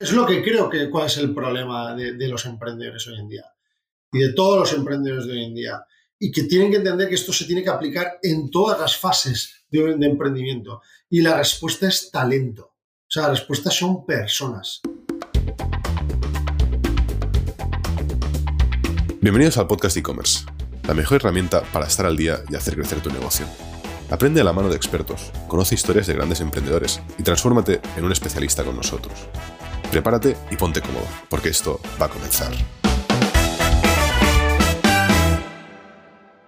Es lo que creo que cuál es el problema de, los emprendedores hoy en día y de todos los emprendedores de hoy en día. Y que tienen que entender que esto se tiene que aplicar en todas las fases de, emprendimiento. Y la respuesta es talento. O sea, la respuesta son personas. Bienvenidos al podcast e-commerce, la mejor herramienta para estar al día y hacer crecer tu negocio. Aprende a la mano de expertos, conoce historias de grandes emprendedores y transfórmate en un especialista con nosotros. Prepárate y ponte cómodo, porque esto va a comenzar.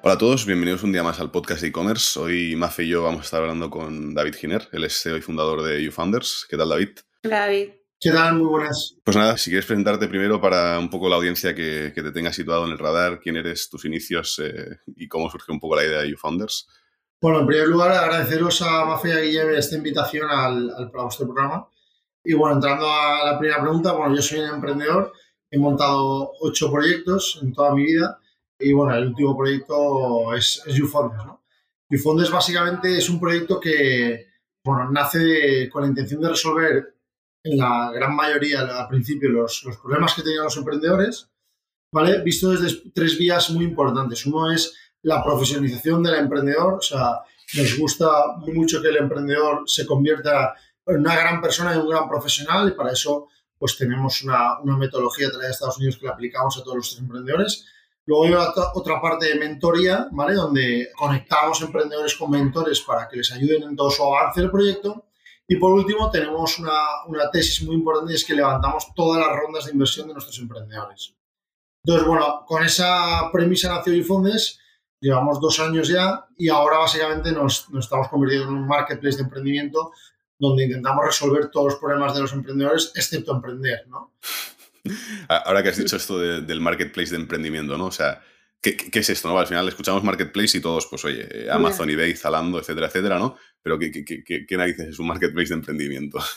Hola a todos, bienvenidos un día más al podcast de e-commerce. Hoy Mafe y yo vamos a estar hablando con David Giner, es CEO y fundador de YouFounders. ¿Qué tal, David? Hola, David. ¿Qué tal? Muy buenas. Pues nada, si quieres presentarte primero para un poco la audiencia que, te tenga situado en el radar, quién eres, tus inicios eh, y cómo surge un poco la idea de YouFounders. Bueno, en primer lugar, agradeceros a Mafe y a Guillermo esta invitación al, al, a vuestro programa. Y bueno, entrando a la primera pregunta, bueno, yo soy un emprendedor, he montado ocho proyectos en toda mi vida y bueno, el último proyecto es, es YouFondes. YouFondes básicamente es un proyecto que, bueno, nace con la intención de resolver en la gran mayoría, al principio, los, los problemas que tenían los emprendedores, ¿vale? Visto desde tres vías muy importantes. Uno es la profesionalización del emprendedor, o sea, nos gusta mucho que el emprendedor se convierta una gran persona y un gran profesional y para eso pues tenemos una, una metodología traída de Estados Unidos que la aplicamos a todos los emprendedores. Luego hay otra parte de mentoría, ¿vale? Donde conectamos emprendedores con mentores para que les ayuden en todo su avance del proyecto. Y por último, tenemos una, una tesis muy importante y es que levantamos todas las rondas de inversión de nuestros emprendedores. Entonces, bueno, con esa premisa nació Ifondes, llevamos dos años ya y ahora básicamente nos, nos estamos convirtiendo en un marketplace de emprendimiento donde intentamos resolver todos los problemas de los emprendedores, excepto emprender, ¿no? Ahora que has dicho esto del marketplace de emprendimiento, ¿no? O sea, ¿qué, es esto? ¿no? Al final escuchamos marketplace y todos, pues oye, Amazon, eBay, Zalando, etcétera, etcétera, ¿no? Pero ¿qué, qué, narices es un marketplace de emprendimiento?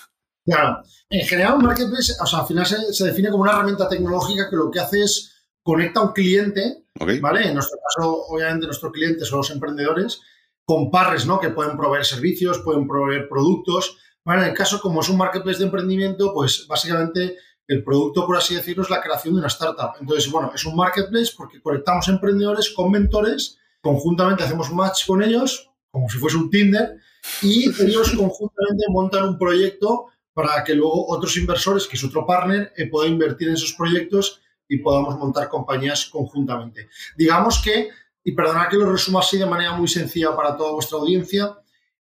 Claro, en general un marketplace, o sea, al final se, define como una herramienta tecnológica que lo que hace es conecta a un cliente, ¿vale? En nuestro caso, obviamente, nuestros clientes son los emprendedores, con parres, ¿no? Que pueden proveer servicios, pueden proveer productos. Bueno, en el caso, como es un marketplace de emprendimiento, pues básicamente el producto, por así decirlo, es la creación de una startup. Entonces, bueno, es un marketplace porque conectamos emprendedores con mentores, conjuntamente hacemos match con ellos, como si fuese un Tinder, y ellos conjuntamente montan un proyecto para que luego otros inversores, que es otro partner, eh, puedan invertir en esos proyectos y podamos montar compañías conjuntamente. Digamos que y perdonad que lo resuma así de manera muy sencilla para toda vuestra audiencia,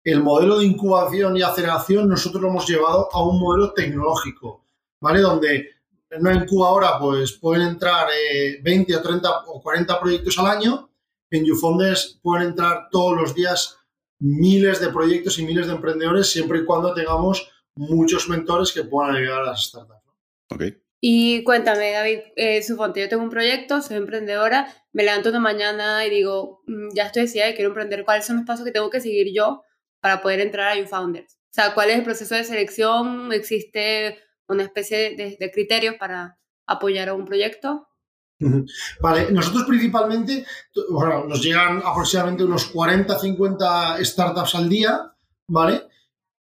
el modelo de incubación y aceleración nosotros lo hemos llevado a un modelo tecnológico, ¿vale? Donde en una incubadora pues pueden entrar 20 eh, o 30 o 40 proyectos al año, en YouFondes pueden entrar todos los días miles de proyectos y miles de emprendedores siempre y cuando tengamos muchos mentores que puedan ayudar a las startups. Okay. Y cuéntame, David, eh, suponte, yo tengo un proyecto, soy emprendedora, me levanto una mañana y digo, mm, ya estoy decidida y quiero emprender, ¿cuáles son los pasos que tengo que seguir yo para poder entrar a YouFounders? O sea, ¿cuál es el proceso de selección? ¿Existe una especie de, criterios para apoyar a un proyecto? Vale, nosotros principalmente, bueno, nos llegan aproximadamente unos 40, 50 startups al día, ¿vale?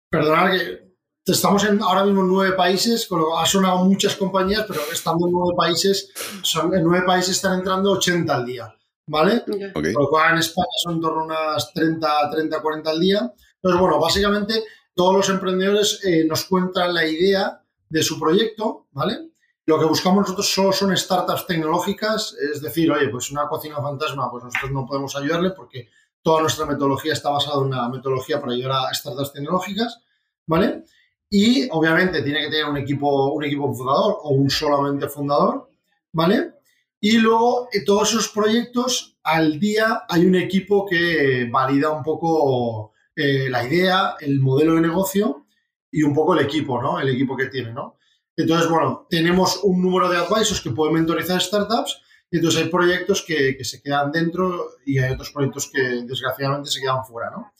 Perdonad que Estamos en, ahora mismo en nueve países, con lo ha sonado muchas compañías, pero estando en nueve países, son, en nueve países están entrando 80 al día, ¿vale? Con lo cual en España son en torno a unas 30, 30, 40 al día. Entonces, bueno, básicamente todos los emprendedores eh, nos cuentan la idea de su proyecto, ¿vale? Lo que buscamos nosotros solo son startups tecnológicas, es decir, oye, pues una cocina fantasma, pues nosotros no podemos ayudarle porque toda nuestra metodología está basada en una metodología para ayudar a startups tecnológicas, ¿vale? Y obviamente tiene que tener un equipo, un equipo fundador o un solamente fundador, ¿vale? Y luego en todos esos proyectos al día hay un equipo que valida un poco eh, la idea, el modelo de negocio y un poco el equipo, ¿no? El equipo que tiene, ¿no? Entonces, bueno, tenemos un número de advisors que pueden mentorizar startups y entonces hay proyectos que, que se quedan dentro y hay otros proyectos que desgraciadamente se quedan fuera, ¿no?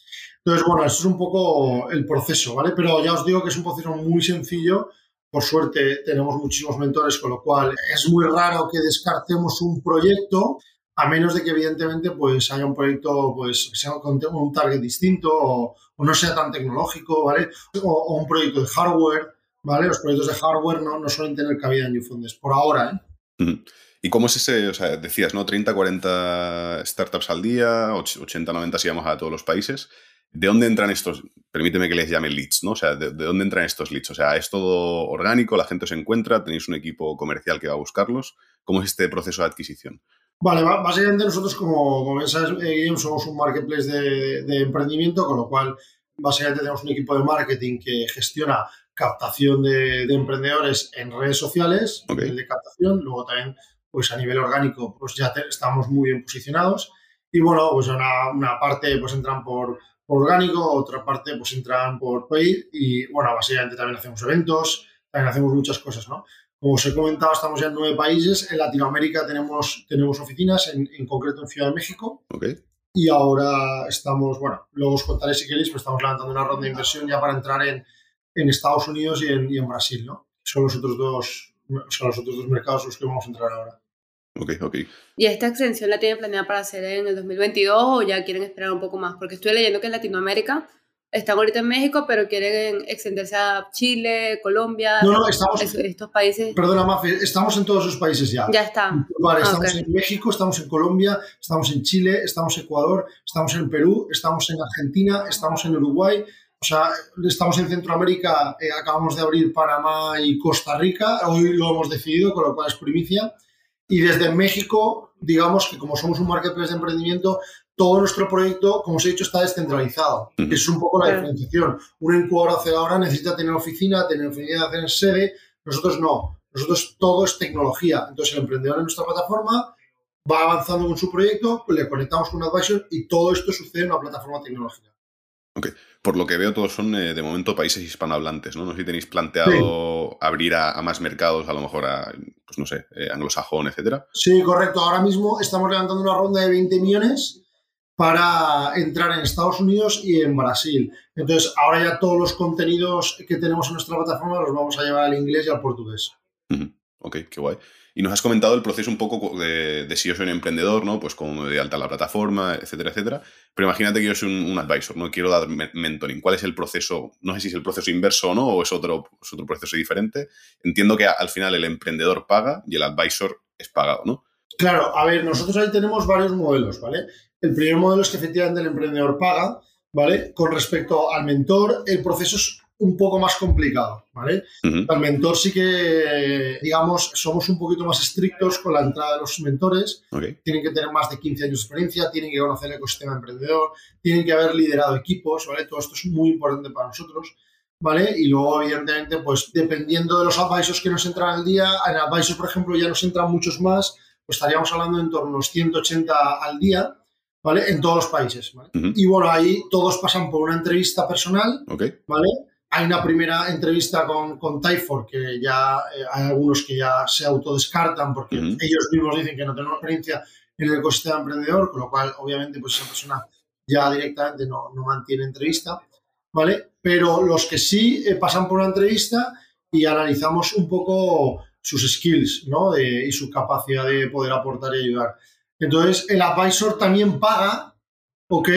Entonces, bueno, eso es un poco el proceso, ¿vale? Pero ya os digo que es un proceso muy sencillo. Por suerte tenemos muchísimos mentores, con lo cual es muy raro que descartemos un proyecto, a menos de que evidentemente pues haya un proyecto pues, sea con un target distinto o, no sea tan tecnológico, ¿vale? O, un proyecto de hardware, ¿vale? Los proyectos de hardware no, no suelen tener cabida en Newfondes, por ahora, ¿eh? Ujú. ¿Y cómo es ese, o sea, decías, ¿no? 30, 40 startups al día, och- 80, 90 si vamos a todos los países. ¿De dónde entran estos, permíteme que les llame leads, ¿no? O sea, ¿de, de dónde entran estos leads? O sea, ¿es todo orgánico? ¿La gente os encuentra? ¿Tenéis un equipo comercial que va a buscarlos? ¿Cómo es este proceso de adquisición? Vale, básicamente nosotros, como, como bien sabes, eh, Guillem, somos un marketplace de, de emprendimiento, con lo cual básicamente tenemos un equipo de marketing que gestiona captación de, de emprendedores en redes sociales, Ok. nivel de captación, luego también pues a nivel orgánico pues ya te- estamos muy bien posicionados y bueno, pues una, una parte pues entran por, por orgánico, otra parte pues entran por paid y bueno, básicamente también hacemos eventos, también hacemos muchas cosas, ¿no? Como os he comentado, estamos ya en nueve países. En Latinoamérica tenemos, tenemos oficinas, en, en concreto en Ciudad de México. ¿Ok? Y ahora estamos, bueno, luego os contaré si queréis, pero estamos levantando una ronda de inversión ya para entrar en, en Estados Unidos y en, y en Brasil, ¿no? Son los otros dos, sea, los otros dos mercados en los que vamos a entrar ahora. Ok, ok. ¿Y esta extensión la tienen planeada para hacer en el 2022 o ya quieren esperar un poco más? Porque estoy leyendo que en Latinoamérica están ahorita en México, pero quieren extenderse a Chile, Colombia, No, no, estamos, es- estos países. perdona, Mafe, estamos en todos esos países ya. Ya está. Vale, estamos en México, estamos en Colombia, estamos en Chile, estamos en Ecuador, estamos en Perú, estamos en Argentina, estamos en Uruguay, o sea, estamos en Centroamérica, eh, acabamos de abrir Panamá y Costa Rica, hoy lo hemos decidido, con lo cual es primicia. Y desde México, digamos que como somos un marketplace de emprendimiento, todo nuestro proyecto, como os he dicho, está descentralizado. Es un poco la Claro. diferenciación. Una incubadora ahora necesita tener oficina, tener oficina, tener sede. Nosotros no. Nosotros todo es tecnología. Entonces el emprendedor en nuestra plataforma va avanzando con su proyecto, le conectamos con un advisor y todo esto sucede en una plataforma tecnológica. Por lo que veo, todos son eh, de momento países hispanohablantes, ¿no? No sé si tenéis planteado abrir a, a más mercados, a lo mejor a, pues no sé, eh, anglosajón, etcétera. Sí, correcto. Ahora mismo estamos levantando una ronda de 20 millones para entrar en Estados Unidos y en Brasil. Entonces, ahora ya todos los contenidos que tenemos en nuestra plataforma los vamos a llevar al inglés y al portugués. Ujú. Ok, qué guay. Y nos has comentado el proceso un poco de, si yo soy un emprendedor, ¿no? Pues como de alta la plataforma, etcétera, etcétera. Pero imagínate que yo soy un, advisor, ¿no? Quiero dar me- mentoring. ¿Cuál es el proceso? No sé si es el proceso inverso o no, o es otro, es otro proceso diferente. Entiendo que al final el emprendedor paga y el advisor es pagado, ¿no? Claro, a ver, nosotros ahí tenemos varios modelos, ¿vale? El primer modelo es que efectivamente el emprendedor paga, ¿vale? Con respecto al mentor, el proceso es un poco más complicado, ¿vale? Al mentor sí que, digamos, somos un poquito más estrictos con la entrada de los mentores. Tienen que tener más de 15 años de experiencia, tienen que conocer el ecosistema emprendedor, tienen que haber liderado equipos, ¿vale? Todo esto es muy importante para nosotros, ¿vale? Y luego, evidentemente, pues dependiendo de los advisors que nos entran al día, en advisors, por ejemplo, ya nos entran muchos más, pues estaríamos hablando en torno a unos 180 al día, ¿vale? En todos los países, ¿vale? Y bueno, ahí todos pasan por una entrevista personal. ¿vale? Hay una primera entrevista con, con Tyfor, que ya eh, hay algunos que ya se autodescartan porque Ujú. ellos mismos dicen que no tienen experiencia en el ecosistema emprendedor, con lo cual, obviamente, pues esa persona ya directamente no, no mantiene entrevista, ¿vale? Pero los que sí eh, pasan por una entrevista y analizamos un poco sus skills, ¿no? De- y su capacidad de poder aportar y ayudar. Entonces, el advisor también paga, ¿ok?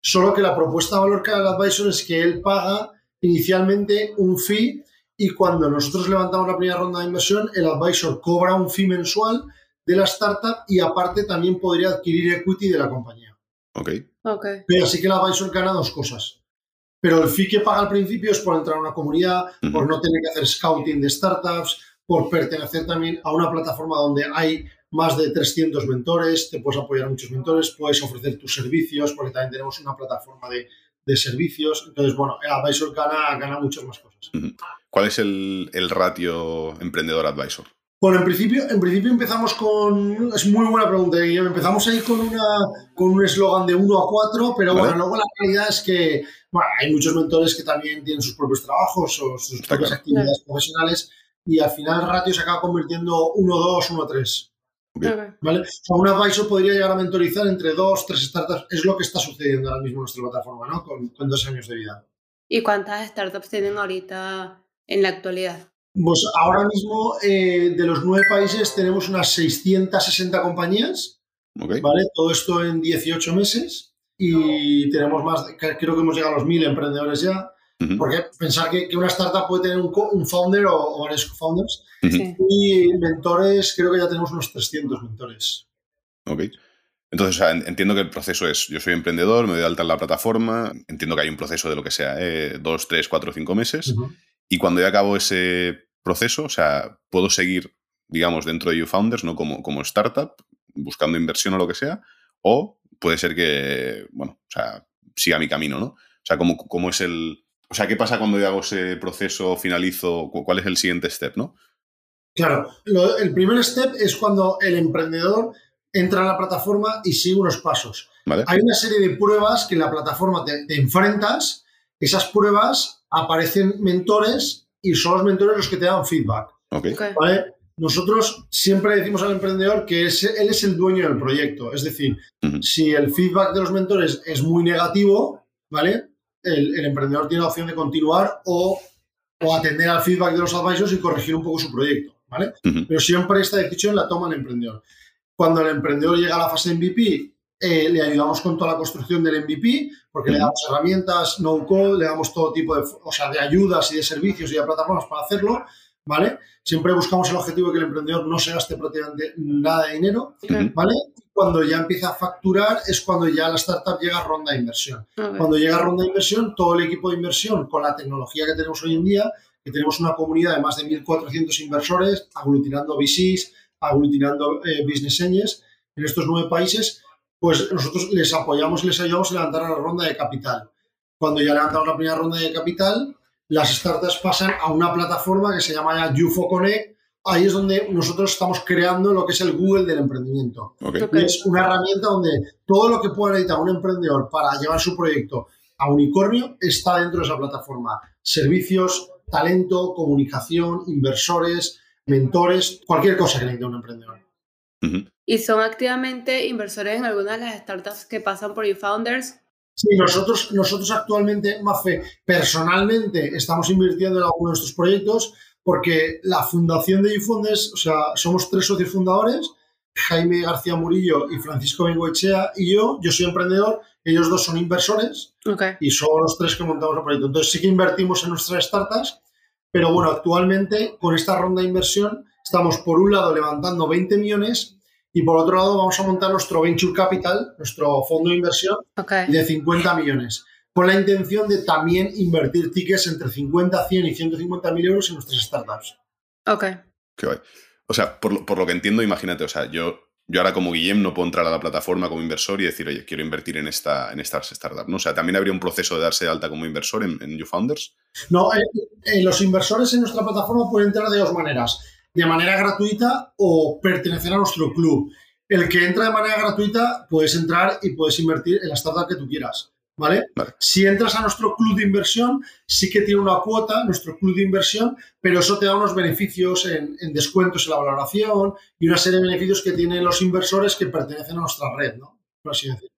Solo que la propuesta de valor que da el advisor es que él paga inicialmente un fee y cuando nosotros levantamos la primera ronda de inversión, el advisor cobra un fee mensual de la startup y aparte también podría adquirir equity de la compañía. Ok. Ok. Pero así que el advisor gana dos cosas. Pero el fee que paga al principio es por entrar a una comunidad, Ujú. por no tener que hacer scouting de startups, por pertenecer también a una plataforma donde hay más de 300 mentores, te puedes apoyar a muchos mentores, puedes ofrecer tus servicios, porque también tenemos una plataforma de, de servicios. Entonces, bueno, el advisor gana, gana muchas más cosas. ¿Cuál es el, el ratio emprendedor-advisor? Bueno, en principio, en principio empezamos con. Es muy buena pregunta, Guillermo. Empezamos ahí con, una, con un eslogan de 1 a 4, pero Vale. bueno, luego la realidad es que bueno, hay muchos mentores que también tienen sus propios trabajos o sus Está propias claro. actividades profesionales y al final el ratio se acaba convirtiendo 1-2, 1-3. ¿Vale? O sea, un advisor podría llegar a mentorizar entre 2, 3 startups. Es lo que está sucediendo ahora mismo en nuestra plataforma, ¿no? Con, con dos años de vida. ¿Y cuántas startups tienen ahorita en la actualidad? Pues ahora mismo eh, de los nueve países tenemos unas 660 compañías. ¿vale? Todo esto en 18 meses y tenemos más, de- creo que hemos llegado a los 1000 emprendedores ya Porque pensar que, que una startup puede tener un, co- un founder o, o varios. Sí. Y mentores, creo que ya tenemos unos 300 mentores. Ok. Entonces, o sea, en- entiendo que el proceso es, yo soy emprendedor, me doy de alta en la plataforma, entiendo que hay un proceso de lo que sea, ¿eh? dos, tres, cuatro, cinco meses, y cuando ya acabo ese proceso, o sea, puedo seguir, digamos, dentro de YouFounders, ¿no? Como, como startup, buscando inversión o lo que sea, o puede ser que, bueno, o sea, siga mi camino, ¿no? O sea, ¿cómo, cómo es el... O sea, ¿qué pasa cuando yo hago ese proceso, finalizo? cu- ¿Cuál es el siguiente step, no? Claro, lo- el primer step es cuando el emprendedor entra en la plataforma y sigue unos pasos. ¿Vale? Hay una serie de pruebas que en la plataforma te, te enfrentas. Esas pruebas aparecen mentores y son los mentores los que te dan feedback. Ok. Ok. ¿vale? Nosotros siempre decimos al emprendedor que es- él es el dueño del proyecto. Es decir, si el feedback de los mentores es muy negativo, ¿vale? El, el emprendedor tiene la opción de continuar o, o atender al feedback de los advisors y corregir un poco su proyecto, ¿vale? Pero siempre esta decisión la toma el emprendedor. Cuando el emprendedor llega a la fase MVP, eh, le ayudamos con toda la construcción del MVP, porque le damos herramientas, no code, le damos todo tipo de, o sea, de ayudas y de servicios y de plataformas para hacerlo, ¿vale? Siempre buscamos el objetivo de que el emprendedor no se gaste prácticamente nada de dinero. ¿vale? Cuando ya empieza a facturar es cuando ya la startup llega a ronda de inversión. Cuando llega a ronda de inversión, todo el equipo de inversión, con la tecnología que tenemos hoy en día, que tenemos una comunidad de más de 1.400 inversores, aglutinando VCs, aglutinando eh, business angels en estos nueve países, pues nosotros les apoyamos y les ayudamos a levantar la ronda de capital. Cuando ya levantamos la primera ronda de capital, las startups pasan a una plataforma que se llama ya UFO Connect. Ahí es donde nosotros estamos creando lo que es el Google del emprendimiento. Ok. Ok. Y es una herramienta donde todo lo que pueda necesitar un emprendedor para llevar su proyecto a unicornio está dentro de esa plataforma. Servicios, talento, comunicación, inversores, mentores, cualquier cosa que necesite un emprendedor. ¿Y son activamente inversores en algunas de las startups que pasan por eFounders? Sí, nosotros, nosotros actualmente, Mafe, personalmente estamos invirtiendo en algunos de estos proyectos porque la fundación de Ufondes, o sea, somos tres socios fundadores, Jaime García Murillo y Francisco Bengoechea y yo, yo soy emprendedor, ellos dos son inversores y somos los tres que montamos el proyecto. Entonces sí que invertimos en nuestras startups, pero bueno, actualmente con esta ronda de inversión estamos por un lado levantando 20 millones y por otro lado vamos a montar nuestro Venture Capital, nuestro fondo de inversión de 50 millones, con la intención de también invertir tickets entre 50, 100 y 150 mil euros en nuestras startups. Ok. Qué guay. O sea, por, lo- por lo que entiendo, imagínate, o sea, yo, yo ahora como Guillem no puedo entrar a la plataforma como inversor y decir, oye, quiero invertir en esta, en esta startup, ¿no? O sea, también habría un proceso de darse de alta como inversor en, en YouFounders. No, eh, eh, los inversores en nuestra plataforma pueden entrar de dos maneras, de manera gratuita o pertenecer a nuestro club. El que entra de manera gratuita, puedes entrar y puedes invertir en la startup que tú quieras. ¿Vale? Vale. Si entras a nuestro club de inversión, sí que tiene una cuota, nuestro club de inversión, pero eso te da unos beneficios en, en descuentos en la valoración y una serie de beneficios que tienen los inversores que pertenecen a nuestra red, ¿no? Por así decirlo.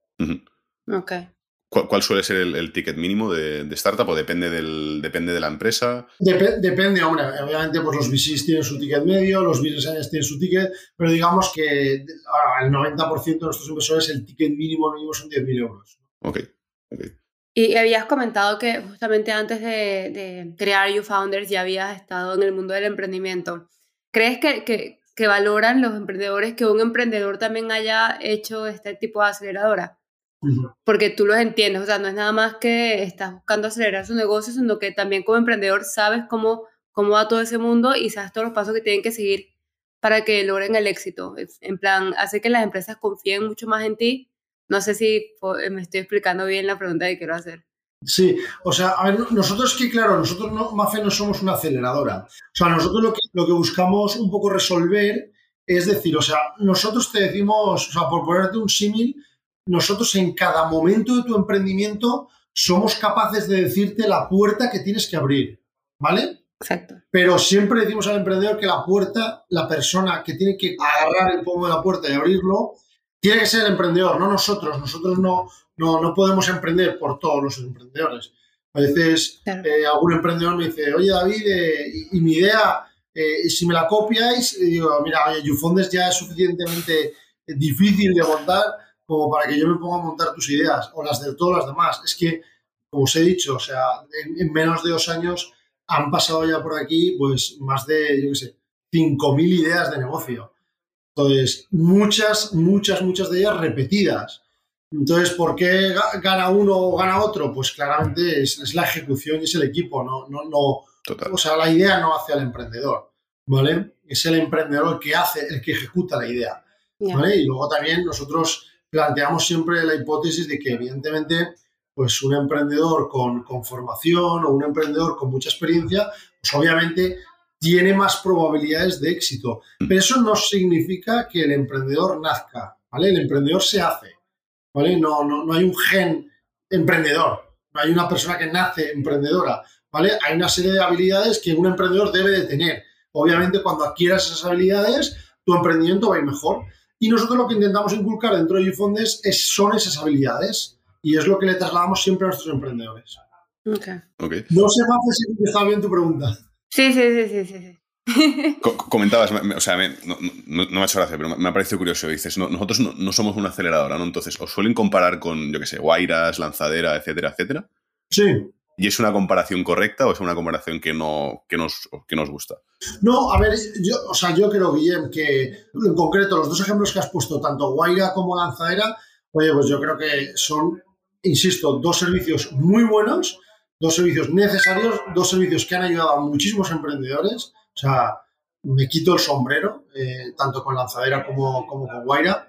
¿Cuál, cuál suele ser el, el ticket mínimo de, de startup o depende, del, depende de la empresa? Dep- depende, hombre, obviamente pues los VCs tienen su ticket medio, los business angels tienen su ticket, pero digamos que ah, el 90% de nuestros inversores el ticket mínimo mínimo son 10.000 euros. Ok. ok. Y habías comentado que justamente antes de, de crear YouFounders ya habías estado en el mundo del emprendimiento. ¿Crees que, que, que valoran los emprendedores que un emprendedor también haya hecho este tipo de aceleradora? Porque tú los entiendes, o sea, no es nada más que estás buscando acelerar su negocio, sino que también como emprendedor sabes cómo, cómo va todo ese mundo y sabes todos los pasos que tienen que seguir para que logren el éxito. En plan, hace que las empresas confíen mucho más en ti. No sé si po- me estoy explicando bien la pregunta que quiero hacer. Sí, o sea, a ver, nosotros que claro, nosotros no, Mafe no somos una aceleradora. O sea, nosotros lo que, lo que buscamos un poco resolver es decir, o sea, nosotros te decimos, o sea, por ponerte un símil, nosotros en cada momento de tu emprendimiento somos capaces de decirte la puerta que tienes que abrir, ¿vale? Exacto. Pero siempre decimos al emprendedor que la puerta, la persona que tiene que agarrar el pomo de la puerta y abrirlo, tiene que ser el emprendedor, no nosotros. Nosotros no, no, no podemos emprender por todos los emprendedores. A veces Claro. eh, algún emprendedor me dice, oye David, eh, y, y mi idea, eh, si me la copiáis, y digo, mira, oye, Youfondes ya es suficientemente difícil de montar como para que yo me ponga a montar tus ideas o las de todas las demás. Es que como os he dicho, o sea, en, menos de dos años han pasado ya por aquí pues más de, yo qué sé, 5.000 ideas de negocio. Entonces, muchas, muchas, muchas de ellas repetidas. Entonces, ¿por qué gana uno o gana otro? Pues claramente es, la ejecución y es el equipo, no, no, no. O sea, la idea no hace al emprendedor, ¿vale? Es el emprendedor el que hace, el que ejecuta la idea. ¿vale? Y luego también nosotros planteamos siempre la hipótesis de que, evidentemente, pues un emprendedor con, con formación o un emprendedor con mucha experiencia, pues obviamente tiene más probabilidades de éxito. Mm. Pero eso no significa que el emprendedor nazca, ¿vale? El emprendedor se hace, ¿vale? No, no, no hay un gen emprendedor, no hay una persona que nace emprendedora, ¿vale? Hay una serie de habilidades que un emprendedor debe de tener. Obviamente, cuando adquieras esas habilidades, tu emprendimiento va a ir mejor. Y nosotros lo que intentamos inculcar dentro de YouFondes es, son esas habilidades y es lo que le trasladamos siempre a nuestros emprendedores. Okay. No sé, más si está bien tu pregunta. Sí, sí, sí, sí, sí. comentabas, o sea, no, me ha hecho gracia, pero me ha parecido curioso. Dices, nosotros no, somos una aceleradora, ¿no? Entonces, ¿os suelen comparar con, yo qué sé, Guairas, Lanzadera, etcétera, etcétera? Sí. ¿Y es una comparación correcta o es una comparación que, no, que, nos, que nos gusta? No, a ver, yo, o sea, yo creo, Guillem, que en concreto los dos ejemplos que has puesto, tanto Guaira como Lanzadera, oye, pues yo creo que son, insisto, dos servicios muy buenos dos servicios necesarios, dos servicios que han ayudado a muchísimos emprendedores. O sea, me quito el sombrero, eh, tanto con Lanzadera como, como con Guaira.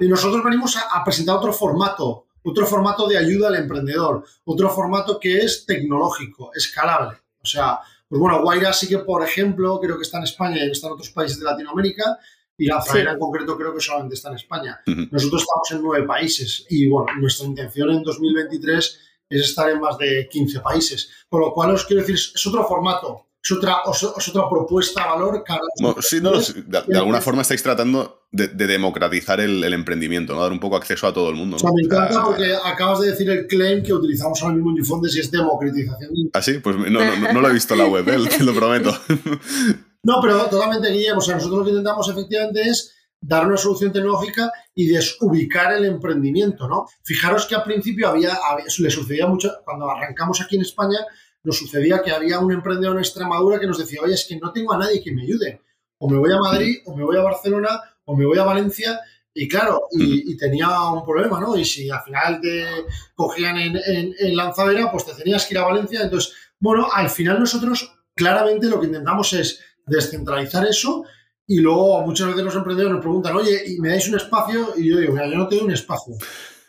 Y nosotros venimos a, presentar otro formato, otro formato de ayuda al emprendedor, otro formato que es tecnológico, escalable. O sea, pues bueno, Guaira sí que, por ejemplo, creo que está en España y está en otros países de Latinoamérica, y Lanzadera en concreto creo que solamente está en España. Nosotros estamos en nueve países y bueno, nuestra intención en 2023 es estar en más de 15 países. Con lo cual os quiero decir, es otro formato, es otra, es otra propuesta, valor. Cara, sí, no, de, alguna forma estáis tratando de, democratizar el, emprendimiento, ¿no? dar un poco acceso a todo el mundo. O sea, me encanta porque acabas de decir el claim que utilizamos ahora mismo en Unifondes y es democratización. ¿Ah, sí? Pues no, no, lo he visto en la web, ¿eh? te lo prometo. no, pero totalmente, Guillermo. O sea, nosotros lo que intentamos efectivamente es dar una solución tecnológica y desubicar el emprendimiento, ¿no? Fijaros que al principio había, le sucedía mucho, cuando arrancamos aquí en España, nos sucedía que había un emprendedor en Extremadura que nos decía, oye, es que no tengo a nadie que me ayude. O me voy a Madrid, o me voy a Barcelona, o me voy a Valencia, y claro, y, tenía un problema, ¿no? Y si al final te cogían en, en, lanzadera, pues te tenías que ir a Valencia. Entonces, bueno, al final nosotros claramente lo que intentamos es descentralizar eso y luego muchas veces los emprendedores nos preguntan, oye, ¿y me dais un espacio? Y yo digo, mira, yo no te doy un espacio.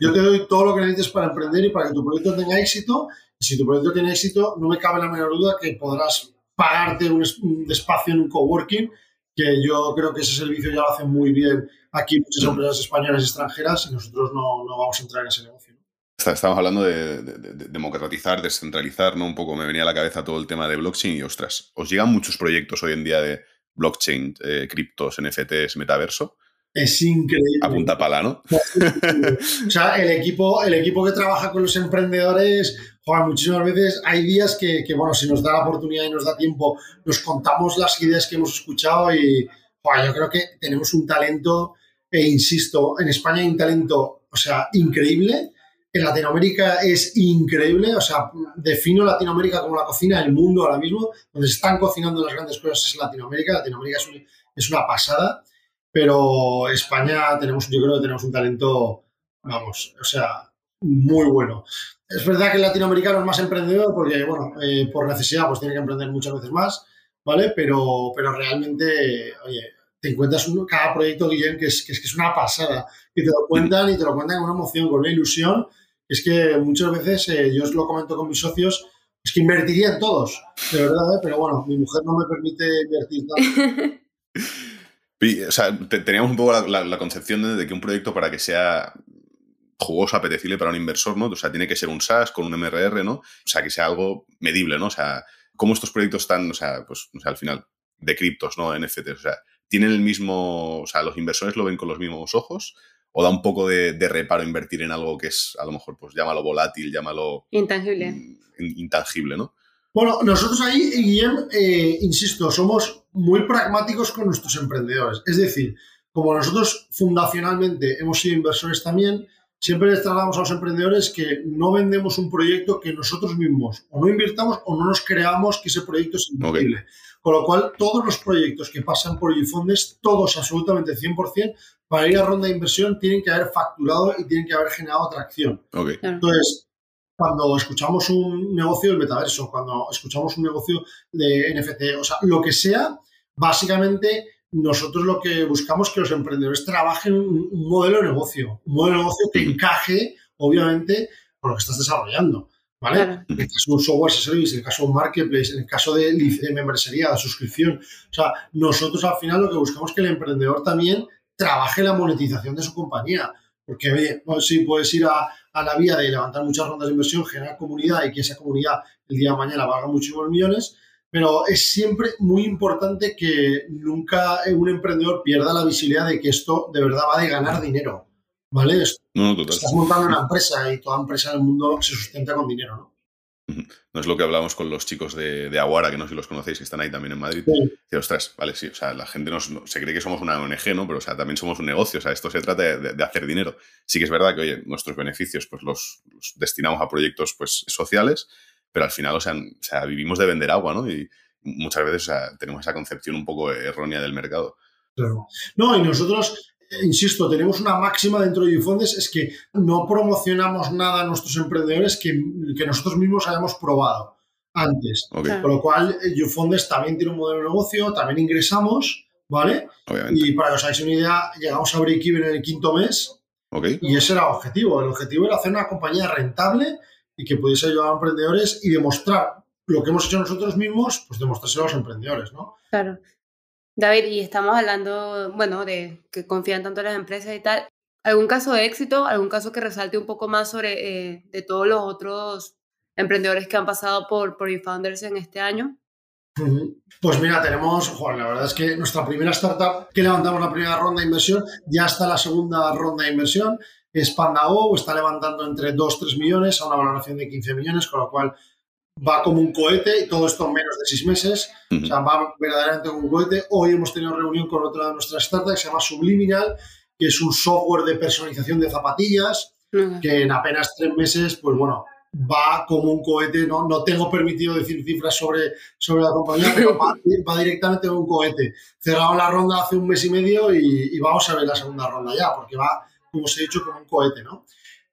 Yo te doy todo lo que necesites para emprender y para que tu proyecto tenga éxito. Si tu proyecto tiene éxito, no me cabe la menor duda que podrás pagarte un, espacio en un coworking, que yo creo que ese servicio ya lo hacen muy bien aquí muchas empresas españolas y extranjeras y nosotros no, no vamos a entrar en ese negocio. Estamos hablando de, democratizar, descentralizar, ¿no? Un poco me venía a la cabeza todo el tema de blockchain y ostras, os llegan muchos proyectos hoy en día de, blockchain, eh, criptos, NFTs, metaverso. Es increíble. A punta pala, ¿no? o sea, el equipo, el equipo que trabaja con los emprendedores, joder, muchísimas veces hay días que, bueno, si nos da la oportunidad y nos da tiempo, nos contamos las ideas que hemos escuchado y, joder, yo creo que tenemos un talento, e insisto, en España hay un talento, o sea, increíble en Latinoamérica es increíble, o sea, defino Latinoamérica como la cocina del mundo ahora mismo, donde se están cocinando las grandes cosas es Latinoamérica, Latinoamérica es, una pasada, pero España tenemos, yo creo que tenemos un talento, vamos, o sea, muy bueno. Es verdad que el latinoamericano es más emprendedor porque, bueno, eh, por necesidad pues tiene que emprender muchas veces más, ¿vale? Pero, pero realmente, oye, te encuentras cada proyecto, Guillem, que es, que es, que es una pasada, y te lo cuentan y te lo cuentan con una emoción, con una ilusión, es que muchas veces, eh, yo os lo comento con mis socios, es que invertiría en todos, de verdad, ¿eh? pero bueno, mi mujer no me permite invertir tanto. o sea, teníamos un poco la, concepción de, que un proyecto para que sea jugoso, apetecible para un inversor, ¿no? O sea, tiene que ser un SaaS con un MRR, ¿no? O sea, que sea algo medible, ¿no? O sea, cómo estos proyectos están, o sea, pues, o sea, al final, de criptos, ¿no? NFTs, o sea, tienen el mismo, o sea, los inversores lo ven con los mismos ojos, o da un poco de, reparo invertir en algo que es, a lo mejor, pues llámalo volátil, llámalo... Intangible. Intangible, ¿no? Bueno, nosotros ahí, Guillem, eh, insisto, somos muy pragmáticos con nuestros emprendedores. Es decir, como nosotros fundacionalmente hemos sido inversores también, siempre les trasladamos a los emprendedores que no vendemos un proyecto que nosotros mismos o no invirtamos o no nos creamos que ese proyecto es invertible. Con lo cual, todos los proyectos que pasan por Ufondes, todos absolutamente 100%, para ir a ronda de inversión tienen que haber facturado y tienen que haber generado atracción. Entonces, cuando escuchamos un negocio del metaverso, cuando escuchamos un negocio de NFT, o sea, lo que sea, básicamente nosotros lo que buscamos es que los emprendedores trabajen un, modelo de negocio, un modelo de negocio que encaje, obviamente, con lo que estás desarrollando. ¿Vale? En el caso de un software service, en el caso de un marketplace, en el caso de, de membresía, de suscripción. O sea, nosotros al final lo que buscamos es que el emprendedor también trabaje la monetización de su compañía. Porque, oye, pues sí, puedes ir a, a, la vía de levantar muchas rondas de inversión, generar comunidad y que esa comunidad el día de mañana valga muchísimos millones, pero es siempre muy importante que nunca un emprendedor pierda la visibilidad de que esto de verdad va de ganar dinero, ¿vale? No, total. Estás montando una empresa y toda empresa en el mundo se sustenta con dinero, ¿no? No es lo que hablábamos con los chicos de, de, Aguara, que no sé si los conocéis, que están ahí también en Madrid. Sí. ostras, vale, sí, o sea, la gente nos, se cree que somos una ONG, ¿no? Pero, o sea, también somos un negocio, o sea, esto se trata de, de hacer dinero. Sí que es verdad que, oye, nuestros beneficios, pues los, los, destinamos a proyectos, pues, sociales, pero al final, o sea, o sea, vivimos de vender agua, ¿no? Y muchas veces o sea, tenemos esa concepción un poco errónea del mercado. Claro. No, y nosotros, insisto, tenemos una máxima dentro de Ufondes, es que no promocionamos nada a nuestros emprendedores que, que nosotros mismos hayamos probado antes. Okay. Con lo cual, Ufondes también tiene un modelo de negocio, también ingresamos, ¿vale? Obviamente. Y para que os hagáis una idea, llegamos a break-even en el quinto mes. Okay. Y ese era el objetivo. El objetivo era hacer una compañía rentable y que pudiese ayudar a emprendedores y demostrar lo que hemos hecho nosotros mismos, pues demostrárselo a los emprendedores, ¿no? Claro. David, y estamos hablando, bueno, de que confían tanto las empresas y tal. ¿Algún caso de éxito, algún caso que resalte un poco más sobre eh, de todos los otros emprendedores que han pasado por, por eFounders en este año? Pues mira, tenemos, Juan, la verdad es que nuestra primera startup que levantamos la primera ronda de inversión, ya está la segunda ronda de inversión, es Pandago, está levantando entre 2, 3 millones a una valoración de 15 millones, con lo cual va como un cohete y todo esto en menos de 6 meses, uh -huh. o sea, va verdaderamente como un cohete. Hoy hemos tenido reunión con otra de nuestras startups que se llama Subliminal, que es un software de personalización de zapatillas, uh -huh. que en apenas 3 meses, pues bueno, va como un cohete, no, no tengo permitido decir cifras sobre, sobre la compañía, pero va, va directamente como un cohete. Cerraron la ronda hace un mes y medio y, y, vamos a ver la segunda ronda ya, porque va, como os he dicho, como un cohete, ¿no?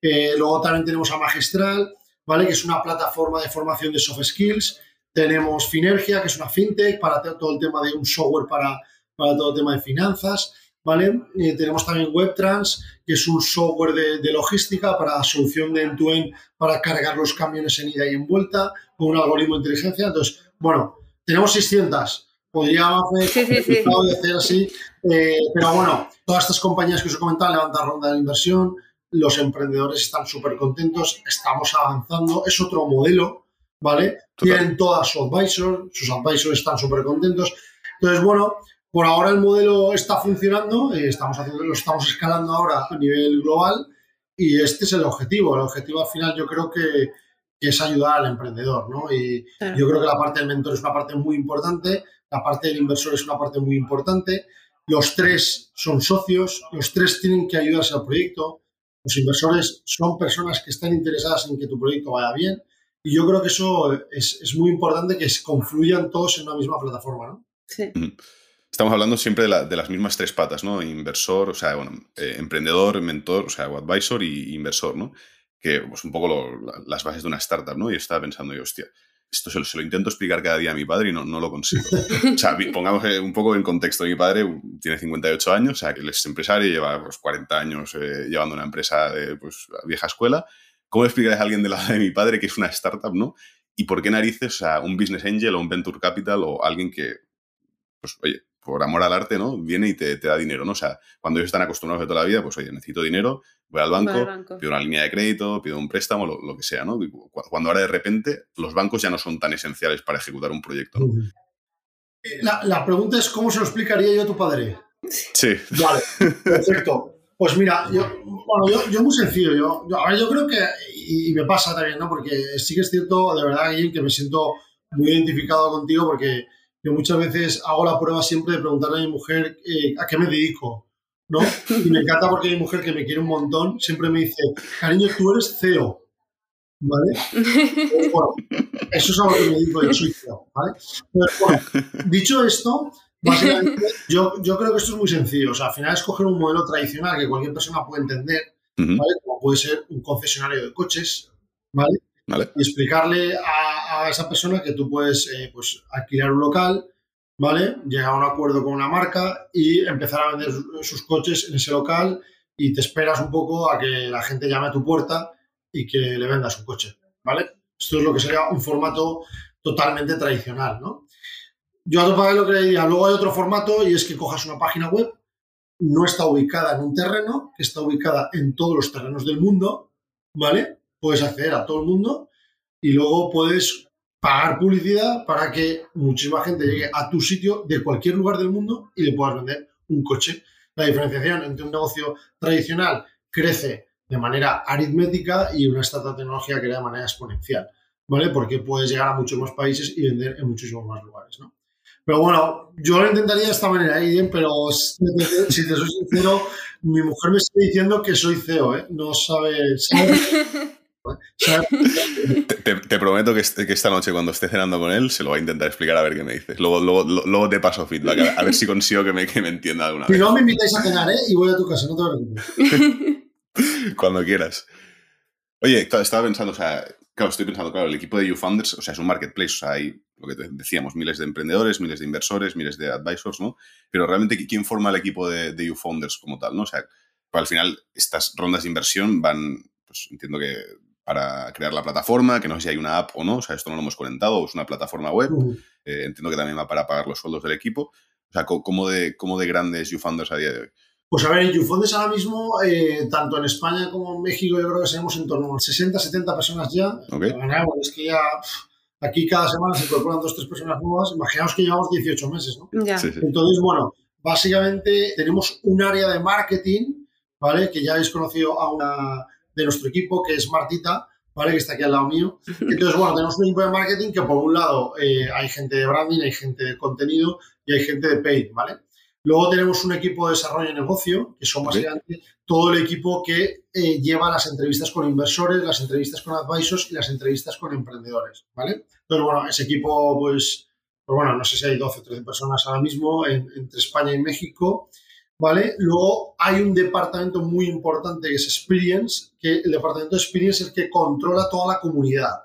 Eh, luego también tenemos a Magistral, ¿vale? Que es una plataforma de formación de soft skills. Tenemos Finergia, que es una fintech para todo el tema de un software para, para todo el tema de finanzas. ¿vale? Eh, tenemos también WebTrans, que es un software de, de logística para solución de end-to-end -end para cargar los camiones en ida y en vuelta con un algoritmo de inteligencia. Entonces, bueno, tenemos 600. Podríamos hacer, sí, sí, sí. hacer así, eh, pero bueno, todas estas compañías que os he comentado levantan ronda de inversión, los emprendedores están súper contentos, estamos avanzando, es otro modelo, ¿vale? Total. Tienen todas su advisor, sus advisors están súper contentos. Entonces, bueno, por ahora el modelo está funcionando, eh, estamos haciendo, lo estamos escalando ahora a nivel global y este es el objetivo. El objetivo al final yo creo que, que es ayudar al emprendedor, ¿no? Y claro. yo creo que la parte del mentor es una parte muy importante, la parte del inversor es una parte muy importante. Los tres son socios, los tres tienen que ayudarse al proyecto. Los inversores son personas que están interesadas en que tu proyecto vaya bien. Y yo creo que eso es, es muy importante que se confluyan todos en una misma plataforma, ¿no? Sí. Estamos hablando siempre de, la, de, las mismas tres patas, ¿no? Inversor, o sea, bueno, eh, emprendedor, mentor, o sea, o advisor y inversor, ¿no? Que, pues, un poco lo, las bases de una startup, ¿no? Y estaba pensando yo, hostia, esto se lo, se lo, intento explicar cada día a mi padre y no, no lo consigo. o sea, pongamos un poco en contexto. Mi padre tiene 58 años, o sea, que él es empresario, lleva pues, 40 años eh, llevando una empresa de pues, vieja escuela. ¿Cómo explicarías a alguien de la de mi padre que es una startup, no? Y por qué narices, o sea, un business angel o un venture capital o alguien que, pues, oye, por amor al arte, ¿no? Viene y te, te, da dinero, ¿no? O sea, cuando ellos están acostumbrados de toda la vida, pues, oye, necesito dinero, voy al banco, voy al banco. pido una línea de crédito, pido un préstamo, lo, lo, que sea, ¿no? Cuando ahora de repente los bancos ya no son tan esenciales para ejecutar un proyecto, ¿no? La, la pregunta es, ¿cómo se lo explicaría yo a tu padre? Sí. Vale, perfecto. Pues mira, yo, bueno, yo, yo muy sencillo, yo, yo, a ver, yo creo que, y, y, me pasa también, ¿no? Porque sí que es cierto, de verdad, Guillem, que me siento muy identificado contigo porque yo muchas veces hago la prueba siempre de preguntarle a mi mujer eh, a qué me dedico, ¿no? Y me encanta porque mi mujer, que me quiere un montón, siempre me dice, cariño, tú eres CEO, ¿vale? Bueno, eso es algo que me digo, yo soy CEO, ¿vale? Bueno, dicho esto, básicamente, yo, yo creo que esto es muy sencillo. O sea, al final es coger un modelo tradicional que cualquier persona puede entender, ¿vale? Como puede ser un concesionario de coches, ¿vale? Vale. y explicarle a, a esa persona que tú puedes eh, pues, alquilar un local, ¿vale? Llegar a un acuerdo con una marca y empezar a vender sus- coches en ese local y te esperas un poco a que la gente llame a tu puerta y que le vendas un coche, ¿vale? Esto es lo que sería un formato totalmente tradicional, ¿no? Yo a tu padre lo que le diría, luego hay otro formato y es que cojas una página web, no está ubicada en un terreno, que está ubicada en todos los terrenos del mundo, ¿vale? Puedes acceder a todo el mundo y luego puedes pagar publicidad para que muchísima gente llegue a tu sitio de cualquier lugar del mundo y le puedas vender un coche. La diferenciación entre un negocio tradicional crece de manera aritmética y una startup tecnología crece de manera exponencial, ¿vale? Porque puedes llegar a muchos más países y vender en muchísimos más lugares, ¿no? Pero bueno, yo lo intentaría de esta manera, Aiden, pero si te, si te soy sincero, mi mujer me sigue diciendo que soy CEO, ¿eh? No sabe- sabe- Te, te- te prometo que, este- que esta noche, cuando esté cenando con él, se lo voy a intentar explicar a ver qué me dices. Luego, luego, luego te paso feedback, a ver, a ver si consigo que me, que me entienda alguna Si vez. no me invitáis a cenar, ¿eh? Y voy a tu casa, no te preocupes. Cuando quieras. Oye, estaba pensando, o sea, claro, estoy pensando, claro, el equipo de YouFounders, o sea, es un marketplace, o sea, hay lo que decíamos, miles de emprendedores, miles de inversores, miles de advisors, ¿no? Pero realmente, ¿quién forma el equipo de, de YouFounders como tal, ¿no? O sea, al final, estas rondas de inversión van, pues entiendo que para crear la plataforma, que no sé si hay una app o no, o sea, esto no lo hemos comentado, o es una plataforma web, eh, entiendo que también va para pagar los sueldos del equipo. O sea, ¿cómo de, cómo de grandes YouFounders a día de hoy? Pues a ver, Youfondes ahora mismo, eh, tanto en España como en México, yo creo que seremos en torno a 60, 70 personas ya. Ok. Bueno, es que ya aquí cada semana se incorporan dos, tres personas nuevas. Imaginaos que llevamos 18 meses, ¿no? ya. Sí, sí. Entonces, bueno, básicamente tenemos un área de marketing, ¿vale? Que ya habéis conocido a una de nuestro equipo, que es Martita, ¿vale? Que está aquí al lado mío. Entonces, bueno, tenemos un equipo de marketing que por un lado eh, hay gente de branding, hay gente de contenido y hay gente de paid, ¿vale? Luego tenemos un equipo de desarrollo y negocio, que son básicamente todo el equipo que eh, lleva las entrevistas con inversores, las entrevistas con advisors y las entrevistas con emprendedores, ¿vale? Entonces, bueno, ese equipo, pues, pues bueno, no sé si hay 12 o 13 personas ahora mismo en- entre España y México, ¿vale? Luego hay un departamento muy importante que es Experience, que el departamento de Experience es el que controla toda la comunidad,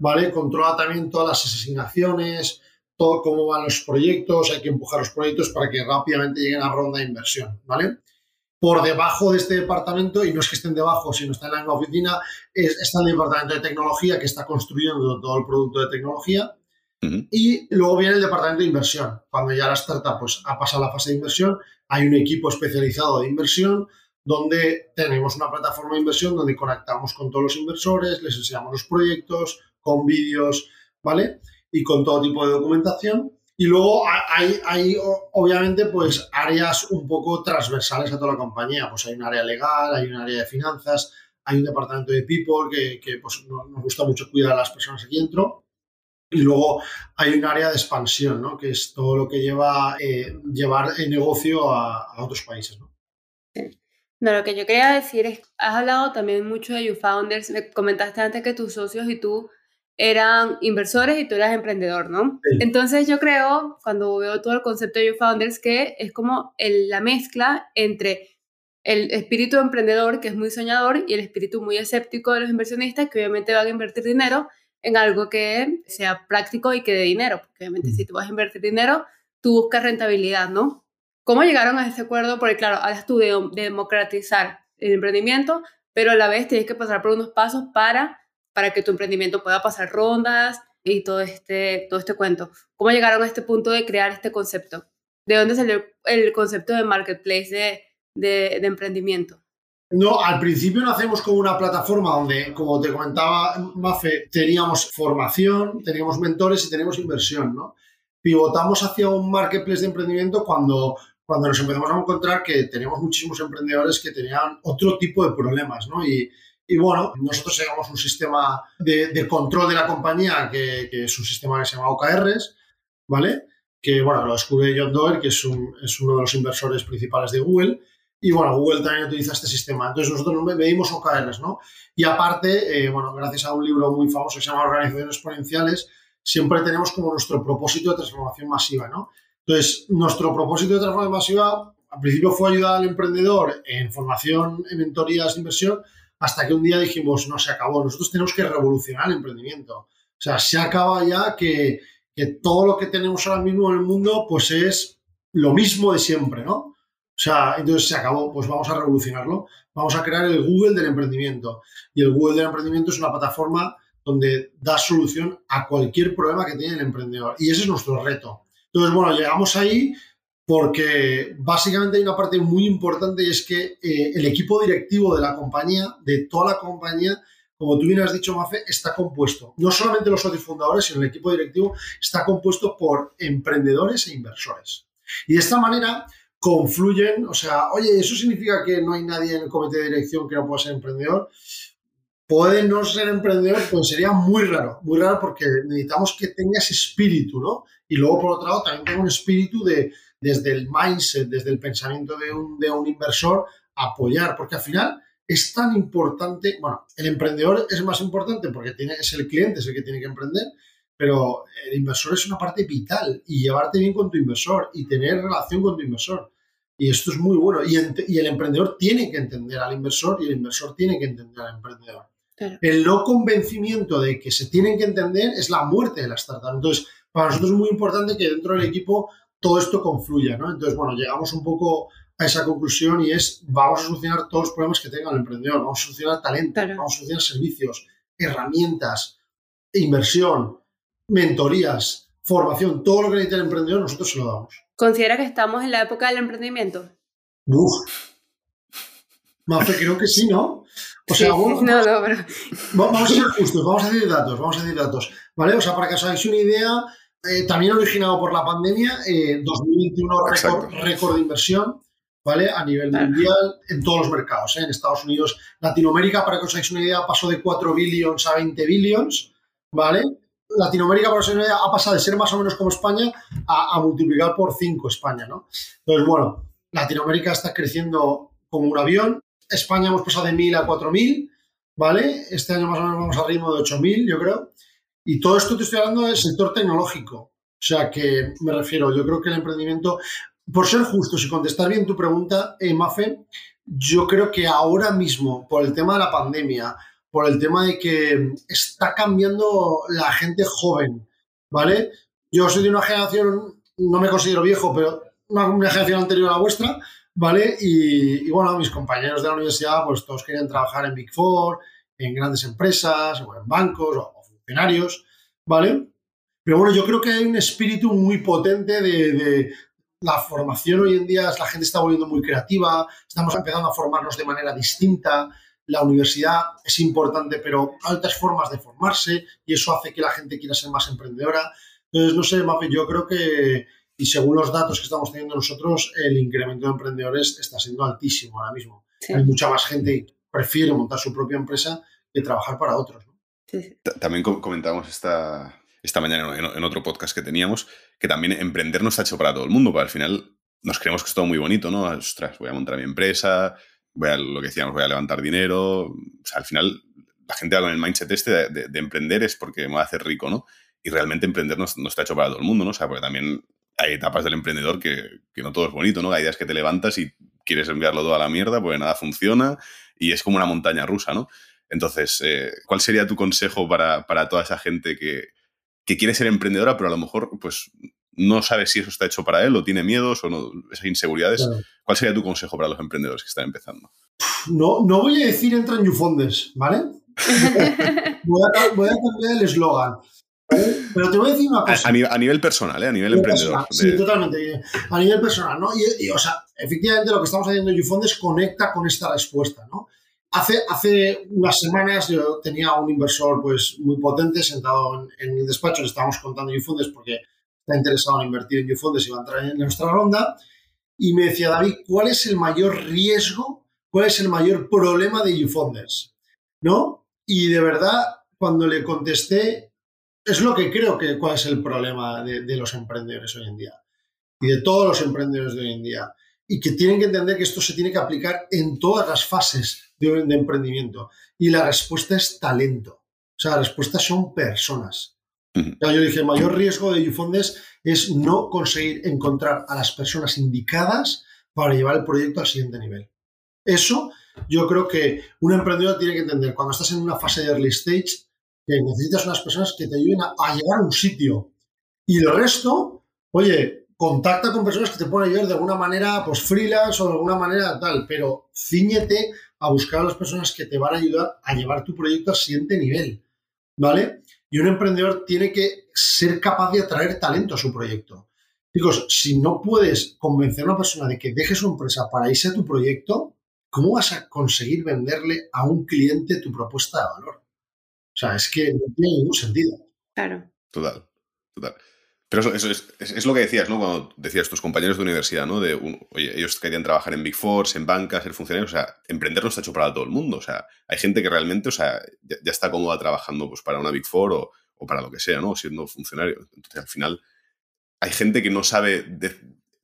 ¿vale? Controla también todas las asignaciones, todo cómo van los proyectos, hay que empujar los proyectos para que rápidamente lleguen a ronda de inversión, ¿vale? Por debajo de este departamento, y no es que estén debajo, sino está en la misma oficina, es- está el departamento de tecnología que está construyendo todo el producto de tecnología, Y luego viene el departamento de inversión. Cuando ya la startup pues, ha pasado la fase de inversión, hay un equipo especializado de inversión donde tenemos una plataforma de inversión donde conectamos con todos los inversores, les enseñamos los proyectos, con vídeos, ¿vale? Y con todo tipo de documentación. Y luego ha- hay, hay obviamente, pues áreas un poco transversales a toda la compañía. Pues hay un área legal, hay un área de finanzas, hay un departamento de people que, pues, no- nos gusta mucho cuidar a las personas aquí dentro. Y luego hay un área de expansión, ¿no? que es todo lo que lleva eh, llevar el negocio a, a otros países. ¿no? No, lo que yo quería decir es, has hablado también mucho de YouFounders, me comentaste antes que tus socios y tú eran inversores y tú eras emprendedor, ¿no? Sí. Entonces yo creo, cuando veo todo el concepto de YouFounders, que es como el- la mezcla entre el espíritu emprendedor, que es muy soñador, y el espíritu muy escéptico de los inversionistas, que obviamente van a invertir dinero en algo que sea práctico y que dé dinero, porque obviamente si tú vas a invertir dinero, tú buscas rentabilidad, ¿no? ¿Cómo llegaron a ese acuerdo? Porque claro, hablas tú de, de democratizar el emprendimiento, pero a la vez tienes que pasar por unos pasos para, para que tu emprendimiento pueda pasar rondas y todo este, todo este cuento. ¿Cómo llegaron a este punto de crear este concepto? ¿De dónde salió el concepto de marketplace de, de, de emprendimiento? No, al principio nacemos como una plataforma donde, como te comentaba Mafe, teníamos formación, teníamos mentores y teníamos inversión, ¿no? Pivotamos hacia un marketplace de emprendimiento cuando, cuando nos empezamos a encontrar que teníamos muchísimos emprendedores que tenían otro tipo de problemas, ¿no? Y, y bueno, nosotros teníamos un sistema de, control de la compañía que, es un sistema que se llama OKRs, ¿vale? Que, bueno, lo descubre John Doerr, que es, es uno de los inversores principales de Google. Y bueno, Google también utiliza este sistema. Entonces nosotros medimos OKRs, ¿no? Y aparte, eh, bueno, gracias a un libro muy famoso que se llama Organizaciones Exponenciales, siempre tenemos como nuestro propósito de transformación masiva, ¿no? Entonces, nuestro propósito de transformación masiva, al principio fue ayudar al emprendedor en formación, en mentorías de inversión, hasta que un día dijimos, no, se acabó, nosotros tenemos que revolucionar el emprendimiento. O sea, se acaba ya que, que todo lo que tenemos ahora mismo en el mundo, pues es lo mismo de siempre, ¿no? Sea, entonces se acabó, pues vamos a revolucionarlo. Vamos a crear el Google del emprendimiento. Y el Google del emprendimiento es una plataforma donde da solución a cualquier problema que tiene el emprendedor. Y ese es nuestro reto. Entonces, bueno, llegamos ahí porque básicamente hay una parte muy importante y es que eh, el equipo directivo de la compañía, de toda la compañía, como tú bien has dicho, Mafe, está compuesto, no solamente los socios fundadores, sino el equipo directivo está compuesto por emprendedores e inversores. Y de esta manera confluyen, o sea, oye, ¿eso significa que no hay nadie en el comité de dirección que no pueda ser emprendedor? Puede no ser emprendedor, pues sería muy raro, muy raro porque necesitamos que tenga ese espíritu, ¿no? Y luego, por otro lado, también tenga un espíritu de, desde el mindset, desde el pensamiento de un, de un inversor, apoyar, porque al final es tan importante, bueno, el emprendedor es más importante porque tiene, es el cliente, es el que tiene que emprender, pero el inversor es una parte vital y llevarte bien con tu inversor y tener relación con tu inversor. Y esto es muy bueno. Y, el emprendedor tiene que entender al inversor y el inversor tiene que entender al emprendedor. El no convencimiento de que se tienen que entender es la muerte de la startup. Entonces, para nosotros es muy importante que dentro del equipo todo esto confluya, ¿no? Entonces, bueno, llegamos un poco a esa conclusión y es, vamos a solucionar todos los problemas que tenga el emprendedor, vamos a solucionar talento, vamos a solucionar servicios, herramientas, inversión, mentorías, formación, todo lo que necesita el emprendedor, nosotros se lo damos. ¿Considera que estamos en la época del emprendimiento? Uf. Mafe, creo que sí, ¿no? O sea, bueno, no, no, pero... vamos a ser justos, vamos a decir datos, vamos a decir datos, ¿vale? O sea, para que os hagáis una idea, eh, también originado por la pandemia, eh, 2021 récord, récord, de inversión, ¿vale? A nivel mundial, en todos los mercados, ¿eh? en Estados Unidos, Latinoamérica, para que os hagáis una idea, pasó de 4 billions a 20 billions, ¿vale? Latinoamérica, por eso ha pasado de ser más o menos como España a, multiplicar por 5 España, ¿no? Entonces, bueno, Latinoamérica está creciendo como un avión. España hemos pasado de 1.000 a 4.000, ¿vale? Este año más o menos vamos al ritmo de 8.000, yo creo. Y todo esto te estoy hablando del sector tecnológico. O sea, que me refiero, yo creo que el emprendimiento, por ser justos y contestar bien tu pregunta, eh, Mafe, yo creo que ahora mismo, por el tema de la pandemia, por el tema de que está cambiando la gente joven, ¿vale? Yo soy de una generación, no me considero viejo, pero una, generación anterior a la vuestra, ¿vale? Y, bueno, mis compañeros de la universidad, pues todos querían trabajar en Big Four, en grandes empresas, o en bancos, o, funcionarios, ¿vale? Pero bueno, yo creo que hay un espíritu muy potente de, de, la formación hoy en día, la gente está volviendo muy creativa, estamos empezando a formarnos de manera distinta, la universidad es importante, pero hay otras formas de formarse y eso hace que la gente quiera ser más emprendedora. Entonces, no sé, Mafe, yo creo que, y según los datos que estamos teniendo nosotros, el incremento de emprendedores está siendo altísimo ahora mismo. Hay mucha más gente que prefiere montar su propia empresa que trabajar para otros. También comentamos esta, esta mañana en, otro podcast que teníamos, que también emprender no está hecho para todo el mundo, pero al final nos creemos que es todo muy bonito, ¿no? Ostras, voy a montar mi empresa, voy a lo que decíamos, voy a levantar dinero. O sea, al final la gente va con el mindset este de, emprender es porque me va a hacer rico, ¿no? Y realmente emprender no, está hecho para todo el mundo, ¿no? O sea, porque también hay etapas del emprendedor que, no todo es bonito, ¿no? Hay días que te levantas y quieres enviarlo todo a la mierda porque nada funciona y es como una montaña rusa, ¿no? Entonces, eh, ¿cuál sería tu consejo para, toda esa gente que, que, quiere ser emprendedora, pero a lo mejor pues no sabe si eso está hecho para él o tiene miedos o no, esas inseguridades. ¿Cuál sería tu consejo para los emprendedores que están empezando? No, no voy a decir entra en YouFondes, ¿vale? voy, a, cambiar el eslogan. Pero te voy a decir una cosa. A, nivel, personal, ¿eh? a nivel emprendedor. Sí, totalmente. A nivel personal, ¿no? Y, o sea, efectivamente lo que estamos haciendo en YouFondes conecta con esta respuesta, ¿no? Hace, hace unas semanas yo tenía un inversor pues muy potente sentado en, en el despacho, le estábamos contando YouFondes porque interesado en invertir en YouFondes y va a entrar en nuestra ronda. Y me decía, David, ¿cuál es el mayor riesgo, cuál es el mayor problema de YouFonders? ¿No? Y de verdad, cuando le contesté, es lo que creo que cuál es el problema de, los emprendedores hoy en día y de todos los emprendedores de hoy en día. y que tienen que entender que esto se tiene que aplicar en todas las fases de, de emprendimiento. Y la respuesta es talento. O sea, la respuesta son personas. Yo dije, el mayor riesgo de Ufondes es no conseguir encontrar a las personas indicadas para llevar el proyecto al siguiente nivel. Eso yo creo que un emprendedor tiene que entender cuando estás en una fase de early stage que necesitas unas personas que te ayuden a, llegar a un sitio. Y el resto, oye, contacta con personas que te puedan ayudar de alguna manera, pues freelance o de alguna manera tal, pero ciñete a buscar a las personas que te van a ayudar a llevar tu proyecto al siguiente nivel, ¿vale? Y un emprendedor tiene que ser capaz de atraer talento a su proyecto. Chicos, si no puedes convencer a una persona de que deje su empresa para irse a tu proyecto, ¿cómo vas a conseguir venderle a un cliente tu propuesta de valor? O sea, es que no tiene ningún sentido. Claro. Total, total. Pero eso, es, lo que decías, ¿no? Cuando decías tus compañeros de universidad, ¿no? De, oye, ellos querían trabajar en Big Four, en bancas, ser funcionarios. O sea, emprender no está hecho para todo el mundo. O sea, hay gente que realmente, o sea, ya, está cómoda trabajando pues, para una Big Four o, o, para lo que sea, ¿no? Siendo funcionario. Entonces, al final, hay gente que no sabe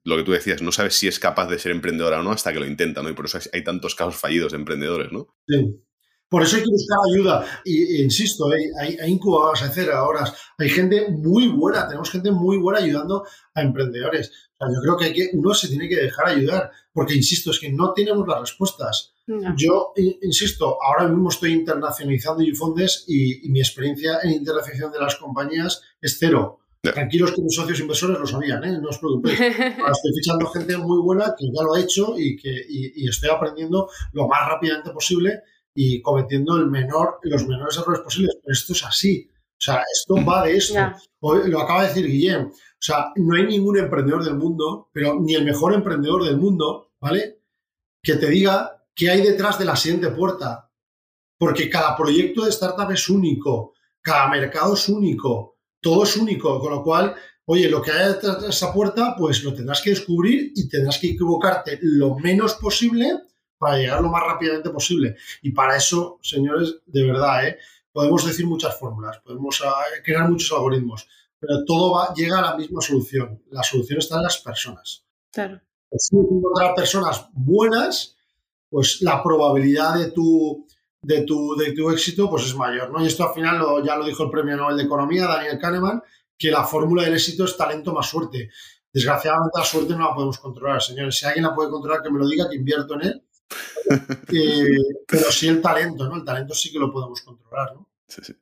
lo que tú decías, no sabe si es capaz de ser emprendedora o no hasta que lo intenta, ¿no? Y por eso hay tantos casos fallidos de emprendedores, ¿no? Sí. Por eso hay que buscar ayuda. Y, insisto, hay, hay, hay incubadoras, hacer ahora. Hay gente muy buena, tenemos gente muy buena ayudando a emprendedores. O sea, yo creo que, hay que uno se tiene que dejar ayudar, porque insisto, es que no tenemos las respuestas. Yo, insisto, ahora mismo estoy internacionalizando Ufondes y, y mi experiencia en internacionalización de las compañías es cero. Tranquilos que mis socios inversores lo sabían, ¿eh? no os preocupéis. estoy fichando gente muy buena que ya lo ha hecho y que y, estoy aprendiendo lo más rápidamente posible y cometiendo el menor, los menores errores posibles. Pero esto es así. O sea, esto va de esto. Lo acaba de decir Guillem. O sea, no hay ningún emprendedor del mundo, pero ni el mejor emprendedor del mundo, ¿vale? Que te diga qué hay detrás de la siguiente puerta. Porque cada proyecto de startup es único, cada mercado es único todo es único, con lo cual, oye, lo que hay detrás de esa puerta, pues lo tendrás que descubrir y tendrás que equivocarte lo menos posible para llegar lo más rápidamente posible. Y para eso, señores, de verdad, ¿eh? podemos decir muchas fórmulas, podemos ah, crear muchos algoritmos, pero todo va, llega a la misma solución. La solución está en las personas. Claro. Si encontrar personas buenas, pues la probabilidad de tu, de tu, de tu éxito pues es mayor. ¿no? Y esto al final lo, ya lo dijo el premio Nobel de Economía, Daniel Kahneman, que la fórmula del éxito es talento más suerte. Desgraciadamente la suerte no la podemos controlar, señores. Si alguien la puede controlar, que me lo diga, que invierto en él. Eh, pero sí el talento, ¿no? El talento sí que lo podemos controlar, ¿no? Sí, sí.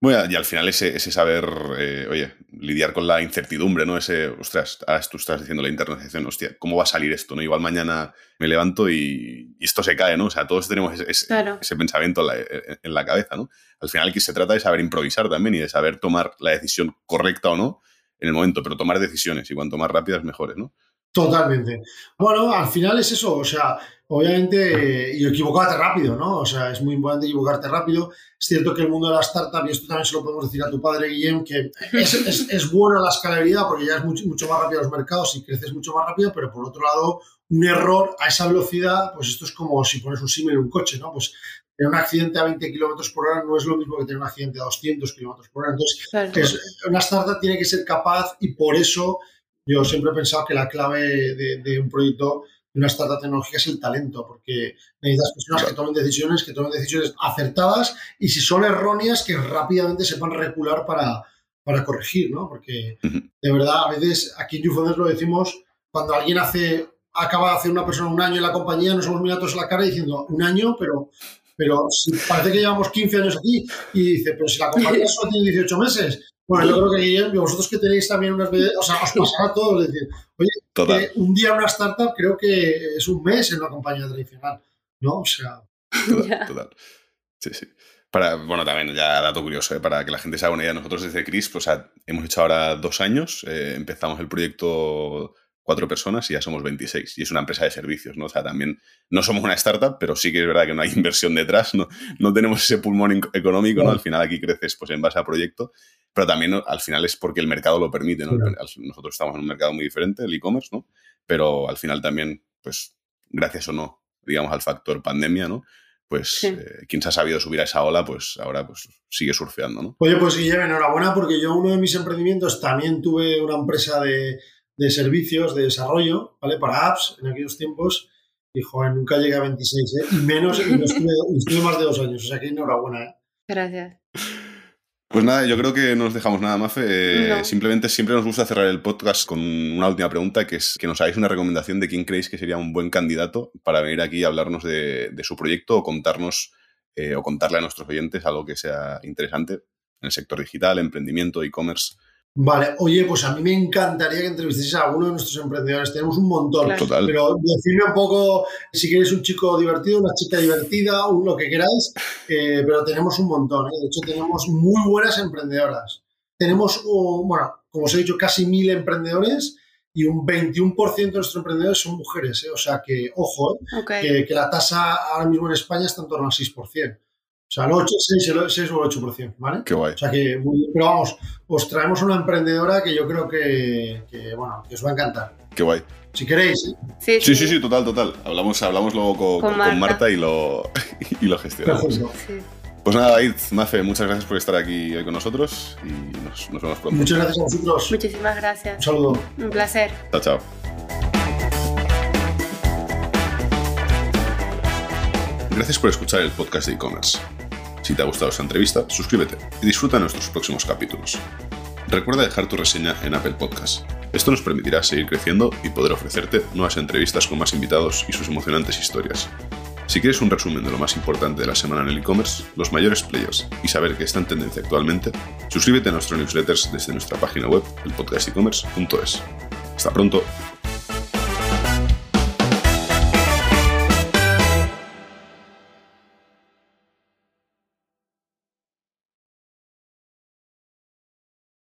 Bueno, y al final ese, ese saber, eh, oye, lidiar con la incertidumbre, ¿no? Ese, ostras, ahora tú estás diciendo la internacionalización, hostia, ¿cómo va a salir esto, no? Igual mañana me levanto y, esto se cae, ¿no? O sea, todos tenemos ese, pensamiento en la, cabeza, ¿no? Al final que se trata de saber improvisar también y de saber tomar la decisión correcta o no en el momento, pero tomar decisiones y cuanto más rápidas, mejores, ¿no? Totalmente. Bueno, al final es eso, o sea, obviamente, y equivocarte rápido, ¿no? O sea, es muy importante equivocarte rápido. Es cierto que el mundo de la startup, y esto también se lo podemos decir a tu padre, Guillem, que es, es, es buena la escalabilidad porque ya es mucho, mucho más rápido los mercados y creces mucho más rápido, pero por otro lado, un error a esa velocidad, pues esto es como si pones un símil en un coche, ¿no? Pues tener un accidente a 20 kilómetros por hora no es lo mismo que tener un accidente a 200 kilómetros por hora. Entonces, una startup tiene que ser capaz y por eso yo siempre he pensado que la clave de, un proyecto, una startup tecnológica es el talento, porque necesitas personas que tomen decisiones, que tomen decisiones acertadas y si son erróneas, que rápidamente sepan recular para, para corregir, ¿no? Porque de verdad, a veces aquí en YouFounders lo decimos, cuando alguien hace, acaba de hacer una persona un año en la compañía, nos hemos mirado todos la cara diciendo un año, pero pero parece que llevamos 15 años aquí y dice, pero si la compañía solo tiene 18 meses, bueno, yo creo que Guillermo, vosotros que tenéis también unas veces, o sea, os pasará a todos, es decir, oye, un día una startup creo que es un mes en una compañía tradicional, ¿no? O sea. Total, total. Sí, sí. Para, bueno, también ya dato curioso, ¿eh? para que la gente se haga una idea, nosotros desde CRISP, o sea, hemos hecho ahora dos años, eh, empezamos el proyecto cuatro personas y ya somos 26. Y es una empresa de servicios, ¿no? O sea, también no somos una startup, pero sí que es verdad que no hay inversión detrás, no, no tenemos ese pulmón económico, ¿no? Al final aquí creces pues en base a proyecto pero también al final es porque el mercado lo permite, ¿no? Nosotros estamos en un mercado muy diferente, el e-commerce, ¿no? Pero al final también, pues, gracias o no, digamos, al factor pandemia, ¿no? Pues eh, quien se ha sabido subir a esa ola, pues ahora pues sigue surfeando, ¿no? Oye, pues Guillermo, enhorabuena porque yo uno de mis emprendimientos también tuve una empresa de, de servicios, de desarrollo, ¿vale? Para apps en aquellos tiempos. Y, joder, nunca llegué a 26, ¿eh? Y menos, y no estuve, estuve más de dos años. O sea que enhorabuena, ¿eh? Gracias. Pues nada, yo creo que no nos dejamos nada más. Eh, No. Simplemente siempre nos gusta cerrar el podcast con una última pregunta, que es que nos hagáis una recomendación de quién creéis que sería un buen candidato para venir aquí a hablarnos de, de su proyecto o contarnos eh, o contarle a nuestros oyentes algo que sea interesante en el sector digital, emprendimiento, e-commerce. Vale, oye, pues a mí me encantaría que entrevisteis a alguno de nuestros emprendedores. Tenemos un montón. Claro. Total. Pero decidme un poco si queréis un chico divertido, una chica divertida, un, lo que queráis, eh, pero tenemos un montón. ¿eh? De hecho, tenemos muy buenas emprendedoras. Tenemos, bueno, como os he dicho, casi mil emprendedores y un 21% de nuestros emprendedores son mujeres. ¿eh? O sea que, ojo, ¿eh? Que, que la tasa ahora mismo en España está en torno al 6%. O sea, el 8, 6, el 6 o el 8%, ¿vale? Qué guay. O sea que, muy bien. pero vamos, os traemos una emprendedora que yo creo que, que, bueno, que os va a encantar. Qué guay. Si queréis, ¿eh? Sí, Sí, sí, sí, total, total. Hablamos, hablamos luego con, Con con Marta. Y lo, y lo gestionamos. Sí. Pues nada, David, Mafe, muchas gracias por estar aquí hoy con nosotros y nos, nos vemos pronto. Muchas gracias a vosotros. Muchísimas Un gracias. saludo. Un placer. Chao, chao. Gracias por escuchar el podcast de e-commerce. Si te ha gustado esta entrevista, suscríbete y disfruta nuestros próximos capítulos. Recuerda dejar tu reseña en Apple Podcast. Esto nos permitirá seguir creciendo y poder ofrecerte nuevas entrevistas con más invitados y sus emocionantes historias. Si quieres un resumen de lo más importante de la semana en el e-commerce, los mayores players y saber qué está en tendencia actualmente, suscríbete a nuestro newsletters desde nuestra página web, elpodcastecommerce.es. Hasta pronto.